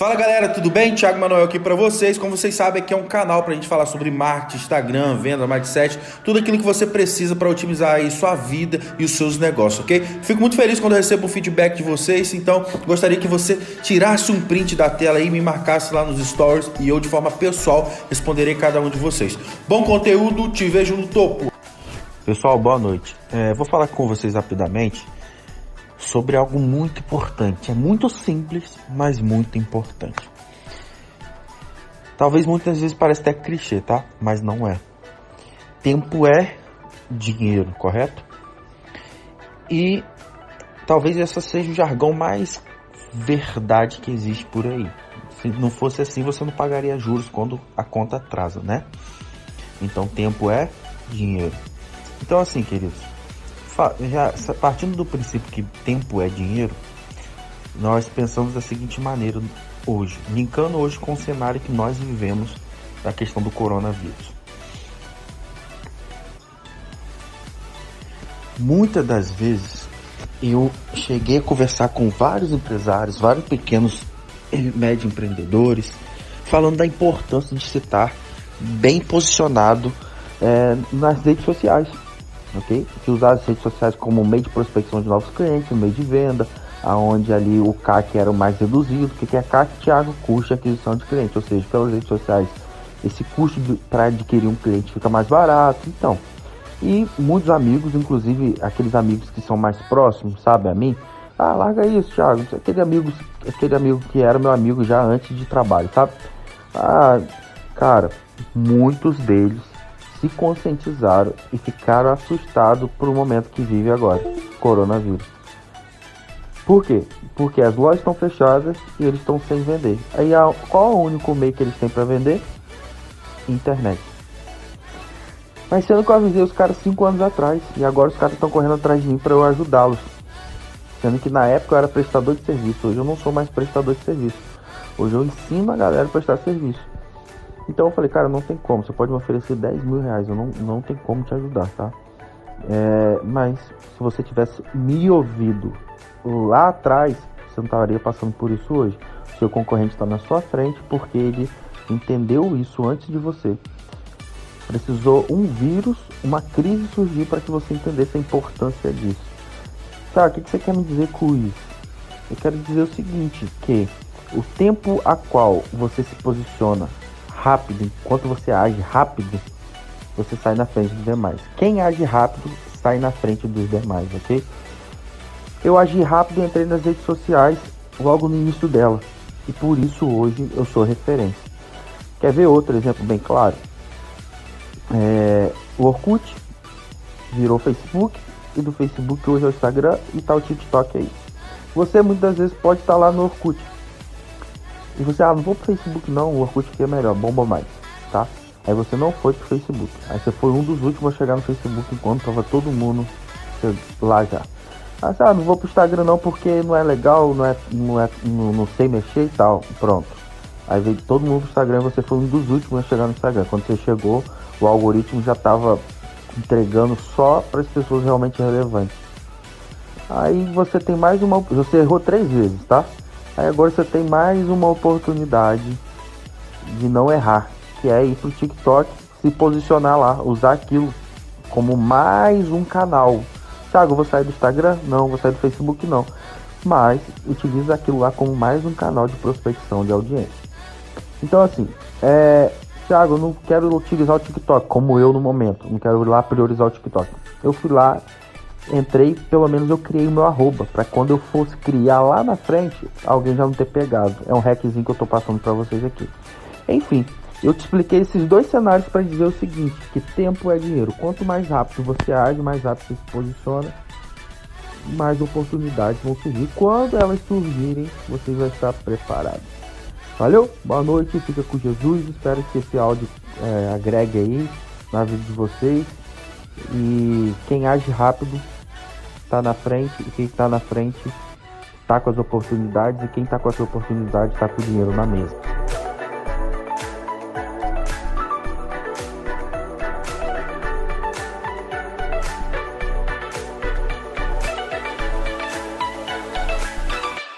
Fala galera, tudo bem? Thiago Manuel aqui para vocês. Como vocês sabem, aqui é um canal para a gente falar sobre marketing, Instagram, venda, mindset, tudo aquilo que você precisa para otimizar aí sua vida e os seus negócios, ok? Fico muito feliz quando eu recebo o feedback de vocês, então gostaria que você tirasse um print da tela e me marcasse lá nos stories e eu de forma pessoal responderei cada um de vocês. Bom conteúdo, te vejo no topo. Pessoal, boa noite. É, vou falar com vocês rapidamente sobre algo muito importante. É muito simples, mas muito importante. Talvez muitas vezes pareça até clichê, tá? Mas não é. Tempo é dinheiro, correto? E talvez essa seja o jargão mais verdade que existe por aí. Se não fosse assim, você não pagaria juros quando a conta atrasa, né? Então, tempo é dinheiro. Então, assim, queridos, já partindo do princípio que tempo é dinheiro, nós pensamos da seguinte maneira hoje, linkando hoje com o cenário que nós vivemos da questão do coronavírus. Muitas das vezes eu cheguei a conversar com vários empresários, vários pequenos e médio empreendedores, falando da importância de se estar bem posicionado é, nas redes sociais ok? Que usar as redes sociais como meio de prospecção de novos clientes, meio de venda, aonde ali o CAC era o mais reduzido. O que é CAC? Thiago, custo de aquisição de cliente, ou seja, pelas redes sociais esse custo para adquirir um cliente fica mais barato, então. E muitos amigos, inclusive aqueles amigos que são mais próximos, sabe, a mim, ah, larga isso, Thiago, aquele amigo, aquele amigo que era meu amigo já antes de trabalho, sabe? Ah, cara, muitos deles se conscientizaram e ficaram assustados por o momento que vive agora, coronavírus. Por quê? Porque as lojas estão fechadas e eles estão sem vender. Aí qual é o único meio que eles têm para vender? Internet. Mas sendo que eu avisei os caras 5 anos atrás e agora os caras estão correndo atrás de mim para eu ajudá-los. Sendo que na época eu era prestador de serviço, hoje eu não sou mais prestador de serviço. Hoje eu ensino a galera a prestar serviço. Então eu falei, cara, não tem como, você pode me oferecer 10 mil reais, eu não, não tem como te ajudar, tá? É, mas se você tivesse me ouvido lá atrás, você não estaria passando por isso hoje. Seu concorrente está na sua frente porque ele entendeu isso antes de você. Precisou um vírus, uma crise surgir para que você entendesse a importância disso. Tá, o que, que você quer me dizer com isso? Eu quero dizer o seguinte, que o tempo a qual você se posiciona rápido, enquanto você age rápido, você sai na frente dos demais. Quem age rápido sai na frente dos demais, ok? Eu agi rápido entrei nas redes sociais logo no início dela. E por isso hoje eu sou referência. Quer ver outro exemplo bem claro? É, o Orkut virou Facebook e do Facebook hoje é o Instagram e tá o TikTok aí. Você muitas vezes pode estar tá lá no Orkut, e você, ah, não vou pro Facebook não, o Orkut aqui é melhor, bomba mais, tá? Aí você não foi pro Facebook. Aí você foi um dos últimos a chegar no Facebook enquanto tava todo mundo lá já. Ah, não vou pro Instagram não porque não é legal, não é, não é, não, não sei mexer e tal. Pronto. Aí veio todo mundo pro Instagram, você foi um dos últimos a chegar no Instagram. Quando você chegou, o algoritmo já tava entregando só para as pessoas realmente relevantes. Aí você tem mais uma, você errou três vezes, tá? Aí agora você tem mais uma oportunidade de não errar, que é ir pro TikTok, se posicionar lá, usar aquilo como mais um canal. Thiago, vou sair do Instagram? Não, vou sair do Facebook? Não. Mas utiliza aquilo lá como mais um canal de prospecção de audiência. Então assim, é, Thiago, não quero utilizar o TikTok como eu no momento, não quero ir lá priorizar o TikTok. Eu fui lá entrei, pelo menos eu criei o meu arroba, para quando eu fosse criar lá na frente, alguém já não ter pegado. É um hackzinho que eu tô passando para vocês aqui. Enfim, eu te expliquei esses dois cenários para dizer o seguinte, que tempo é dinheiro. Quanto mais rápido você age, mais rápido você se posiciona, mais oportunidades vão surgir. Quando elas surgirem, você vai estar preparado. Valeu, boa noite, fica com Jesus. Espero que esse áudio é, agregue aí na vida de vocês. E quem age rápido está na frente e quem está na frente está com as oportunidades e quem está com as oportunidades está com o dinheiro na mesa.